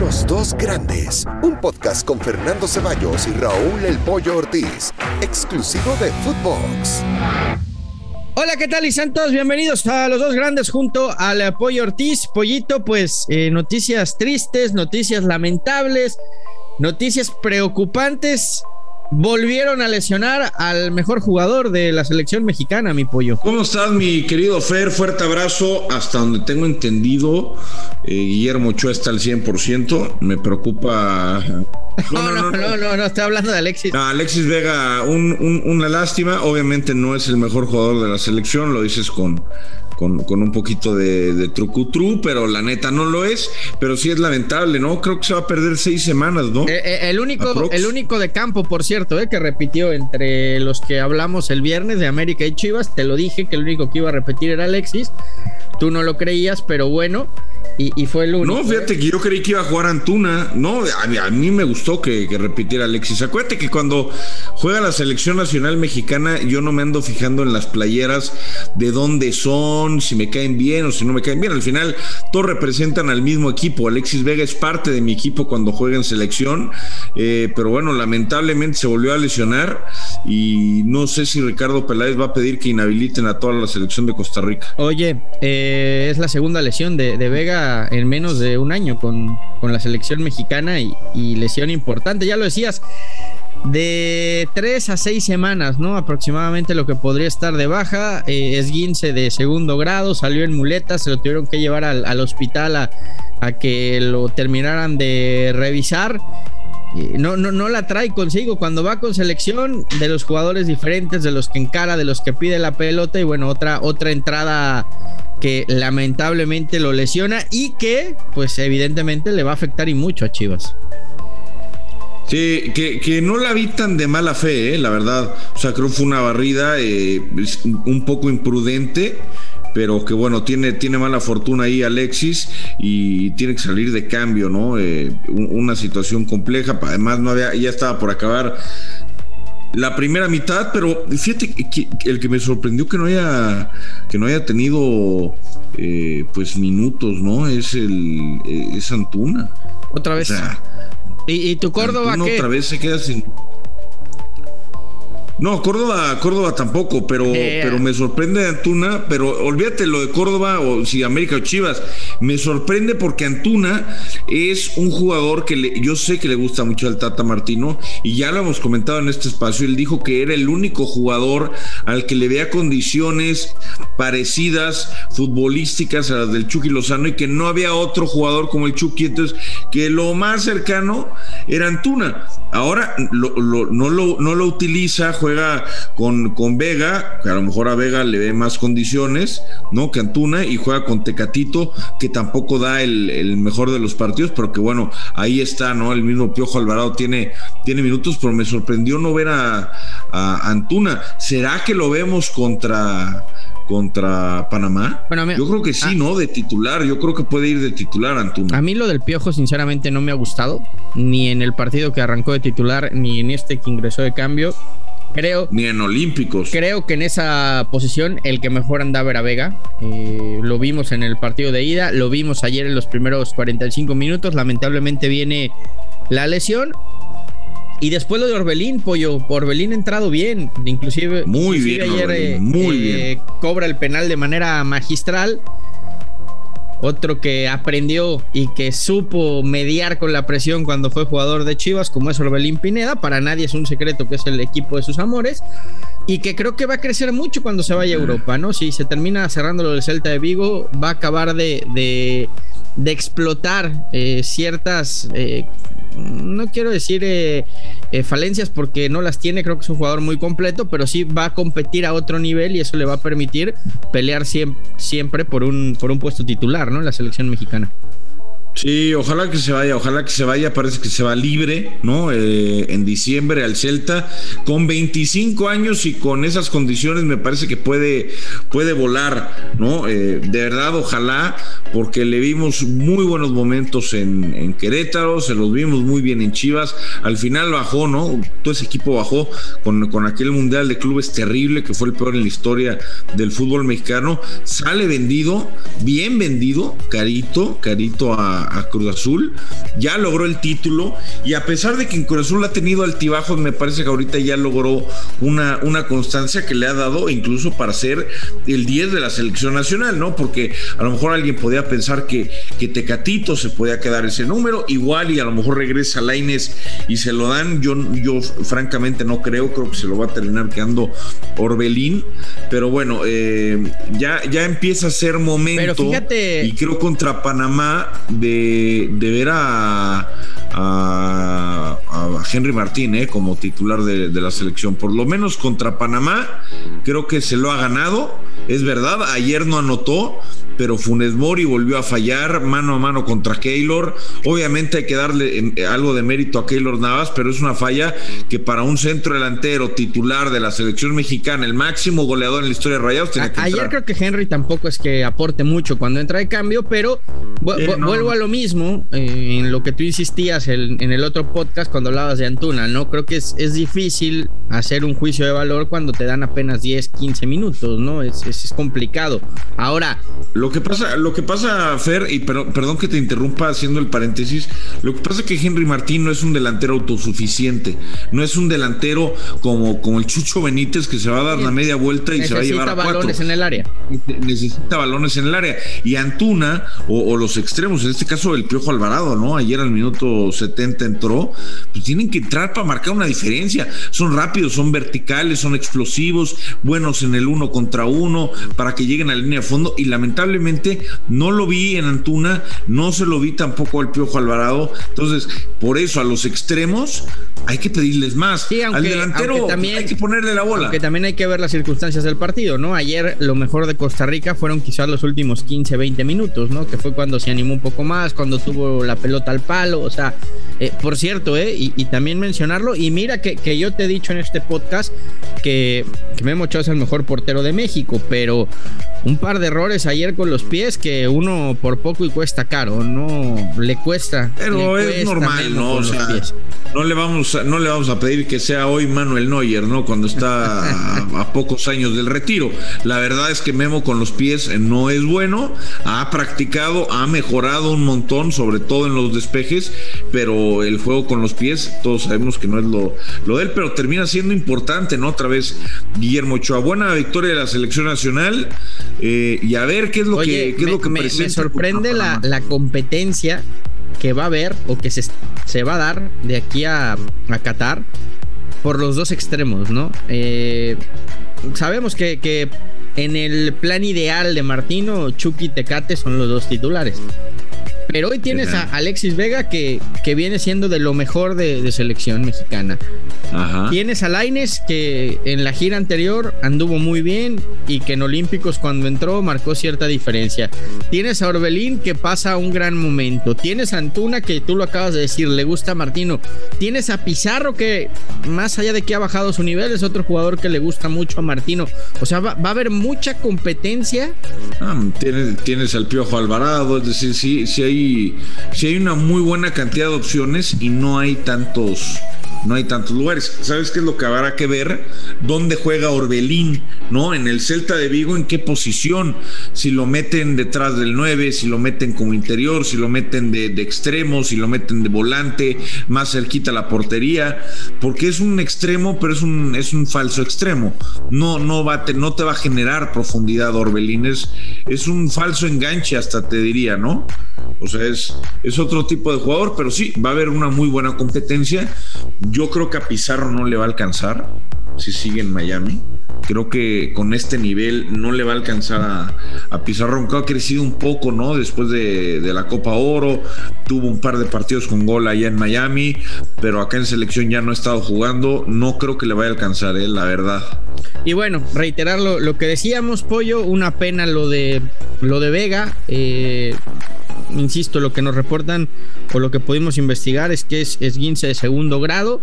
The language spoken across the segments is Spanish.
Los dos grandes, un podcast con Fernando Ceballos y Raúl El Pollo Ortiz, exclusivo de Footbox. Hola, ¿qué tal y santos? Bienvenidos a los dos grandes junto al Pollo Ortiz. Pollito, pues eh, noticias tristes, noticias lamentables, noticias preocupantes volvieron a lesionar al mejor jugador de la selección mexicana, mi pollo. ¿Cómo estás, mi querido Fer? Fuerte abrazo. Hasta donde tengo entendido, eh, Guillermo Ochoa está al 100%. Me preocupa. No, no, no, no, no, estoy hablando de Alexis. Alexis Vega, una lástima. Obviamente no es el mejor jugador de la selección, lo dices con, con, un poquito de, de trucutru, pero la neta no lo es. Pero sí es lamentable, ¿no? Creo que se va a perder seis semanas, ¿no? Eh, eh, el, único, el único de campo, por cierto, eh, que repitió entre los que hablamos el viernes de América y Chivas. Te lo dije que el único que iba a repetir era Alexis. Tú no lo creías, pero bueno. Y, fue el único. No, fíjate que yo creí que iba a jugar Antuna. No, a, mí me gustó que, repitiera Alexis. Acuérdate que cuando juega la selección nacional mexicana, yo no me ando fijando en las playeras de dónde son, si me caen bien o si no me caen bien. Al final, todos representan al mismo equipo. Alexis Vega es parte de mi equipo cuando juega en selección. Eh, pero bueno, lamentablemente se volvió a lesionar. Y no sé si Ricardo Peláez va a pedir que inhabiliten a toda la selección de Costa Rica. Oye, eh, es la segunda lesión de Vega en menos de un año con, la selección mexicana y, lesión importante. Ya lo decías, de tres a seis semanas, ¿no? Aproximadamente lo que podría estar de baja. Eh, es esguince de segundo grado, salió en muletas, se lo tuvieron que llevar al, hospital a, a, que lo terminaran de revisar. No, no, no la trae consigo. Cuando va con selección de los jugadores diferentes, de los que encara, de los que pide la pelota, y bueno, otra, otra entrada que lamentablemente lo lesiona y que, pues evidentemente le va a afectar y mucho a Chivas. Sí, que, no la vi tan de mala fe, eh, la verdad. O sea, creo que fue una barrida eh, un poco imprudente, pero que bueno, tiene, tiene mala fortuna ahí Alexis y tiene que salir de cambio, ¿no? Eh, una situación compleja, además no había, ya estaba por acabar la primera mitad, pero fíjate que, el que me sorprendió que no haya que no haya tenido eh, pues minutos, ¿no? Es el eh, es Antuna. Otra vez. ¿Y, tu Córdoba qué? Otra vez se queda sin no, Córdoba, Córdoba tampoco, pero, pero me sorprende Antuna, pero olvídate lo de Córdoba o si América o Chivas, me sorprende porque Antuna es un jugador que yo sé que le gusta mucho al Tata Martino y ya lo hemos comentado en este espacio, él dijo que era el único jugador al que le vea condiciones parecidas futbolísticas a las del Chucky Lozano y que no había otro jugador como el Chucky, entonces que lo más cercano era Antuna. Ahora no, lo, no lo utiliza, juega con, con Vega, que a lo mejor a Vega le ve más condiciones, ¿no? Que Antuna, y juega con Tecatito, que tampoco da el, mejor de los partidos, pero que bueno, ahí está, ¿no? El mismo Piojo Alvarado tiene, tiene minutos, pero me sorprendió no ver a, a Antuna. ¿Será que lo vemos contra contra Panamá? Bueno, yo creo que sí, ah. ¿no? De titular, yo creo que puede ir de titular Antuna. A mí lo del Piojo sinceramente no me ha gustado, ni en el partido que arrancó de titular, ni en este que ingresó de cambio. Creo, ni en Olímpicos. Creo que en esa posición el que mejor andaba era Vega. Eh, lo vimos en el partido de ida, lo vimos ayer en los primeros 45 minutos. Lamentablemente viene la lesión. Y después lo de Orbelín, pollo. Orbelín ha entrado bien. Inclusive, muy bien, ayer eh, muy eh, bien. cobra el penal de manera magistral. Otro que aprendió y que supo mediar con la presión cuando fue jugador de Chivas, como es Orbelín Pineda. Para nadie es un secreto que es el equipo de sus amores. Y que creo que va a crecer mucho cuando se vaya a Europa, ¿no? Si se termina cerrando lo del Celta de Vigo, va a acabar de, de, explotar eh, ciertas no quiero decir eh, eh, falencias porque no las tiene, creo que es un jugador muy completo, pero sí va a competir a otro nivel y eso le va a permitir pelear siempre, siempre por, un, por un puesto titular, ¿no? En la selección mexicana. Sí, ojalá que se vaya, ojalá que se vaya, parece que se va libre, ¿no? Eh, en diciembre al Celta, con 25 años y con esas condiciones me parece que puede, puede volar, ¿no? Eh, de verdad, ojalá, porque le vimos muy buenos momentos en, Querétaro, se los vimos muy bien en Chivas, al final bajó, ¿no? Todo ese equipo bajó con, con aquel Mundial de Clubes terrible, que fue el peor en la historia del fútbol mexicano, sale vendido, bien vendido, carito, carito a a, Cruz Azul, ya logró el título y a pesar de que en Cruz Azul ha tenido altibajos, me parece que ahorita ya logró una, una constancia que le ha dado incluso para ser el 10 de la selección nacional, ¿no? Porque a lo mejor alguien podía pensar que, que Tecatito se podía quedar ese número, igual y a lo mejor regresa Laines y se lo dan, yo, yo francamente no creo, creo que se lo va a terminar quedando Orbelín, pero bueno, eh, ya, ya empieza a ser momento, y creo contra Panamá, de, de ver a, a, Henry Martín eh, como titular de, de, la selección. Por lo menos contra Panamá, creo que se lo ha ganado. Es verdad, ayer no anotó, pero Funes Mori volvió a fallar mano a mano contra Keylor. Obviamente hay que darle em, algo de mérito a Keylor Navas, pero es una falla que para un centro delantero titular de la selección mexicana, el máximo goleador en la historia de Rayados, tiene que Ayer creo que Henry tampoco es que aporte mucho cuando entra de cambio, pero vuelvo a lo mismo eh, en lo que tú insistías en, el otro podcast cuando hablabas de Antuna, ¿no? Creo que es, es, difícil hacer un juicio de valor cuando te dan apenas 10, 15 minutos, ¿no? Es, es, es complicado. Ahora, lo que pasa, lo que pasa, Fer, y perdón que te interrumpa haciendo el paréntesis, lo que pasa es que Henry Martín no es un delantero autosuficiente, no es un delantero como, como el Chucho Benítez que se va a dar la media vuelta y se va a llevar a balones en el área. Necesita balones en el área. Y Antuna, o, los extremos, en este caso el Piojo Alvarado, ¿no? Ayer al minuto 70 entró, pues tienen que entrar para marcar una diferencia. Son rápidos, son verticales, son explosivos, buenos en el uno contra uno, para que lleguen a la línea de fondo y lamentablemente no lo vi en Antuna, no se lo vi tampoco al Piojo Alvarado. Entonces, por eso a los extremos hay que pedirles más. al delantero también, hay que ponerle la bola. Que también hay que ver las circunstancias del partido, ¿no? Ayer lo mejor de Costa Rica fueron quizás los últimos 15, 20 minutos, ¿no? Que fue cuando se animó un poco más, cuando tuvo la pelota al palo, o sea, eh, por cierto, ¿eh? Y, también mencionarlo, y mira que, que, yo te he dicho en este podcast que, que Memo Ochoa es el mejor portero de México, pero un par de errores ayer con los pies que uno por poco y cuesta caro, no le cuesta. Pero es normal, ¿no? O sea, no le vamos a, no le vamos a pedir que sea hoy Manuel Neuer, ¿no? Cuando está a, pocos años del retiro. La verdad es que Memo con los pies no es bueno, ha practicado, ha mejorado un montón, sobre todo en los despejes, pero el juego con los pies, todos sabemos que no es lo, lo de él, pero termina siendo importante, ¿no? Otra vez Guillermo Ochoa. Buena victoria de la selección nacional. Eh, y a ver qué es lo que, qué me, es lo que me, sorprende la, la, competencia que va a haber o que se, se va a dar de aquí a, a Qatar por los dos extremos, ¿no? Eh, sabemos que, que en el plan ideal de Martino, Chucky y Tecate son los dos titulares. Pero hoy tienes a Alexis Vega que, que viene siendo de lo mejor de, selección mexicana. Tienes a Laines que en la gira anterior anduvo muy bien y que en Olímpicos cuando entró marcó cierta diferencia. Tienes a Orbelín que pasa un gran momento. Tienes a Antuna que tú lo acabas de decir, le gusta a Martino. Tienes a Pizarro que más allá de que ha bajado su nivel es otro jugador que le gusta mucho a Martino. O sea, va, a haber mucha competencia. Ah, tienes, tienes al Piojo Alvarado, es decir, sí, sí hay si hay una muy buena cantidad de opciones y no hay tantos no hay tantos lugares. ¿Sabes qué es lo que habrá que ver? ¿Dónde juega Orbelín? ¿No? En el Celta de Vigo, ¿en qué posición? Si lo meten detrás del 9, si lo meten como interior, si lo meten de, extremo, si lo meten de volante, más cerquita a la portería, porque es un extremo, pero es un, es un falso extremo. No, no, va te, no te va a generar profundidad Orbelín, es, es un falso enganche hasta te diría, ¿no? O sea, es, es otro tipo de jugador, pero sí, va a haber una muy buena competencia. Yo creo que a Pizarro no le va a alcanzar si sigue en Miami. Creo que con este nivel no le va a alcanzar a, a Pizarro, aunque ha crecido un poco, ¿no? Después de, de, la Copa Oro, tuvo un par de partidos con gol allá en Miami, pero acá en selección ya no ha estado jugando. No creo que le vaya a alcanzar, ¿eh? la verdad. Y bueno, reiterar lo, que decíamos, Pollo, una pena lo de, lo de Vega. Eh, insisto, lo que nos reportan o lo que pudimos investigar es que es esguince de segundo grado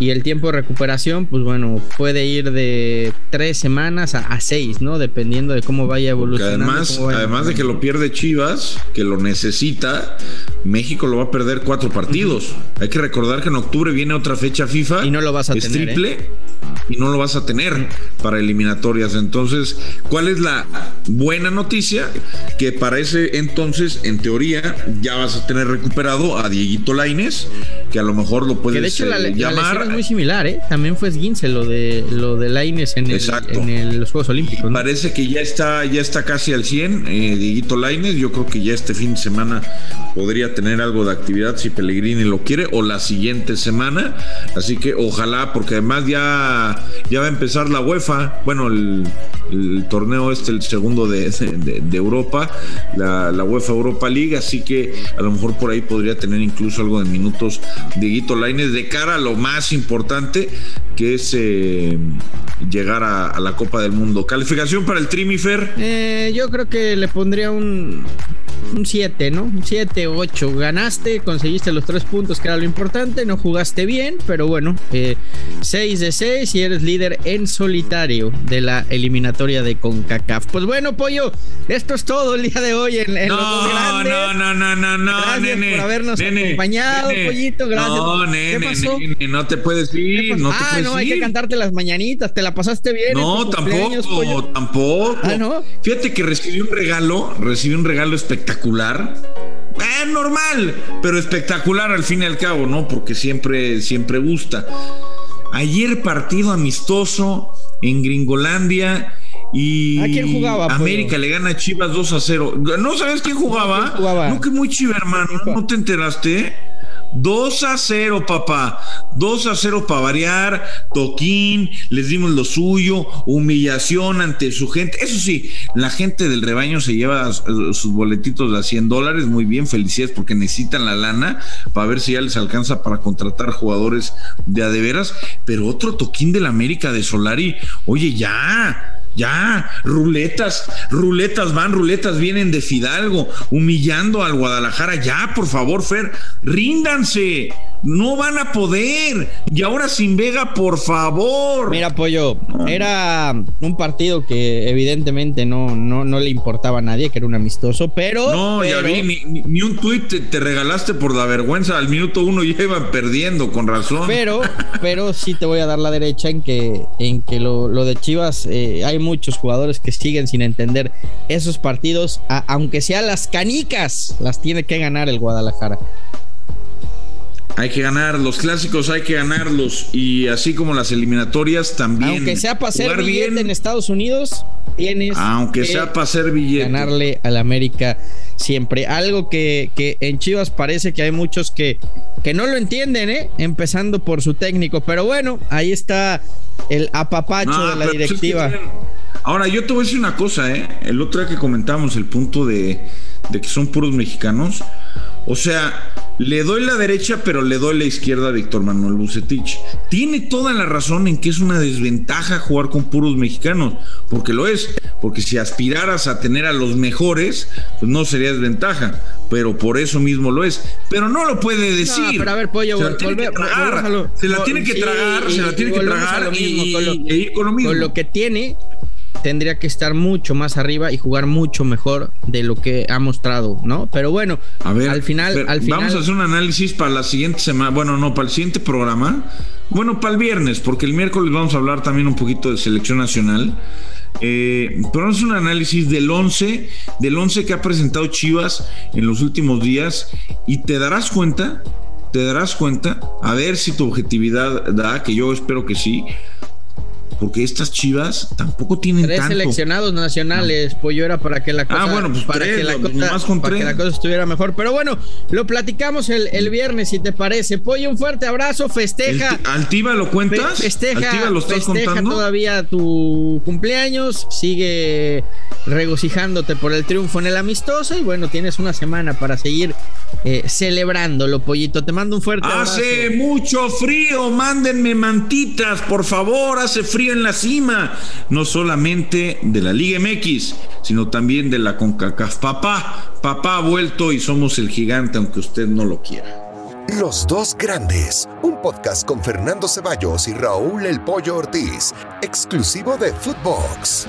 y el tiempo de recuperación, pues bueno, puede ir de tres semanas a, seis, ¿no? Dependiendo de cómo vaya evolucionando. además, además de que lo pierde Chivas, que lo necesita, México lo va a perder cuatro partidos. Hay que recordar que en octubre viene otra fecha FIFA. Y no lo vas a es tener. triple. ¿eh? Y no lo vas a tener para eliminatorias. Entonces, ¿cuál es la buena noticia? Que para ese entonces, en teoría, ya vas a tener recuperado a Dieguito Laines, que a lo mejor lo puedes eh, llamar. Es muy similar, ¿eh? También fue esguince lo de lo de Laines en, en los Juegos Olímpicos. Parece que ya está, ya está casi al 100, eh, Dieguito Laines. Yo creo que ya este fin de semana podría tener algo de actividad si Pellegrini lo quiere, o la siguiente semana. Así que ojalá, porque además ya, ya va a empezar la UEFA, bueno, el, torneo este, el segundo de, de, Europa, la, la, UEFA Europa League, así que a lo mejor por ahí podría tener incluso algo de minutos de Guito Laines de cara a lo más importante que es eh, llegar a, la Copa del Mundo. ¿Calificación para el Trimifer? Eh, yo creo que le pondría un un 7, ¿no? Un 7, 8. Ganaste, conseguiste los 3 puntos, que era lo importante. No jugaste bien, pero bueno, 6 eh, de 6 y eres líder en solitario de la eliminatoria de CONCACAF. Pues bueno, Pollo, esto es todo el día de hoy en, en no, los grandes. No, no, no, no, no, gracias nene. por habernos acompañado, Pollito. Gracias. No, nene, ¿Qué pasó? nene, no te puedes ir. No te ah, puedes no, hay que cantarte las mañanitas. ¿Te la pasaste bien? No, tampoco, tampoco. Ah, no. Fíjate que recibí un regalo, recibí un regalo espectacular espectacular. Eh, normal, pero espectacular al fin y al cabo, ¿no? Porque siempre, siempre gusta. Ayer partido amistoso en Gringolandia y ¿A quién jugaba, América le gana a Chivas 2 a 0. ¿No sabes quién jugaba? ¿Quién jugaba? No, que muy chiva, hermano. ¿No te enteraste? 2 a 0, papá. 2 a 0 para variar. Toquín, les dimos lo suyo. Humillación ante su gente. Eso sí, la gente del rebaño se lleva sus boletitos de 100 dólares. Muy bien, felicidades porque necesitan la lana para ver si ya les alcanza para contratar jugadores de a de veras. Pero otro Toquín del América de Solari. Oye, ya ya, ruletas, ruletas van, ruletas vienen de Fidalgo, humillando al Guadalajara. Ya, por favor, Fer, ríndanse. No van a poder. Y ahora sin Vega, por favor. Mira, Pollo, era un partido que evidentemente no, no, no le importaba a nadie, que era un amistoso, pero. No, ya vi, ni, un tuit te, regalaste por la vergüenza. Al minuto uno ya iban perdiendo, con razón. Pero, pero sí te voy a dar la derecha en que, en que lo, de Chivas, eh, hay muchos jugadores que siguen sin entender esos partidos, aunque sean las canicas, las tiene que ganar el Guadalajara. Hay que ganar los clásicos, hay que ganarlos y así como las eliminatorias también. Aunque sea para hacer billete en Estados Unidos, tienes aunque que sea para hacer billete. Ganarle al América siempre. Algo que, que, en Chivas parece que hay muchos que, que no lo entienden, ¿eh? empezando por su técnico. Pero bueno, ahí está el apapacho de la directiva. Ahora, yo te voy a decir una cosa, ¿eh? El otro día que comentamos el punto de, de que son puros mexicanos. O sea, le doy la derecha, pero le doy la izquierda a Víctor Manuel Bucetich. Tiene toda la razón en que es una desventaja jugar con puros mexicanos, porque lo es. Porque si aspiraras a tener a los mejores, pues no sería desventaja. Pero por eso mismo lo es. Pero no lo puede decir. No, pero a ver, pollo, se la tiene que tragar. Se la tiene que tragar, se la tiene que tragar y, ir con lo mismo. Con lo que tiene, tendría que estar mucho más arriba y jugar mucho mejor de lo que ha mostrado, ¿no? Pero bueno, a ver, al final, al final. Vamos a hacer un análisis para la siguiente semana. Bueno, no, para el siguiente programa. Bueno, para el viernes, porque el miércoles vamos a hablar también un poquito de selección nacional. Eh, pero es un análisis del 11, del 11 que ha presentado Chivas en los últimos días y te darás cuenta, te darás cuenta, a ver si tu objetividad da, que yo espero que sí, porque estas chivas tampoco tienen tres seleccionados nacionales, pollo era para que la cosa, ah, bueno, pues para, que la cosa, para que la cosa estuviera mejor. Pero bueno, lo platicamos el, el viernes, si te parece. Pollo, un fuerte abrazo, festeja. ¿Altiva lo cuentas? Festeja, lo estás festeja todavía tu cumpleaños, sigue regocijándote por el triunfo en el amistoso y bueno, tienes una semana para seguir eh, celebrándolo, pollito. Te mando un fuerte abrazo. Hace mucho frío, mándenme mantitas, por favor, hace frío en la cima, no solamente de la Liga MX, sino también de la CONCACAF. Papá, papá ha vuelto y somos el gigante, aunque usted no lo quiera. Los dos grandes, un podcast con Fernando Ceballos y Raúl El Pollo Ortiz, exclusivo de Footbox.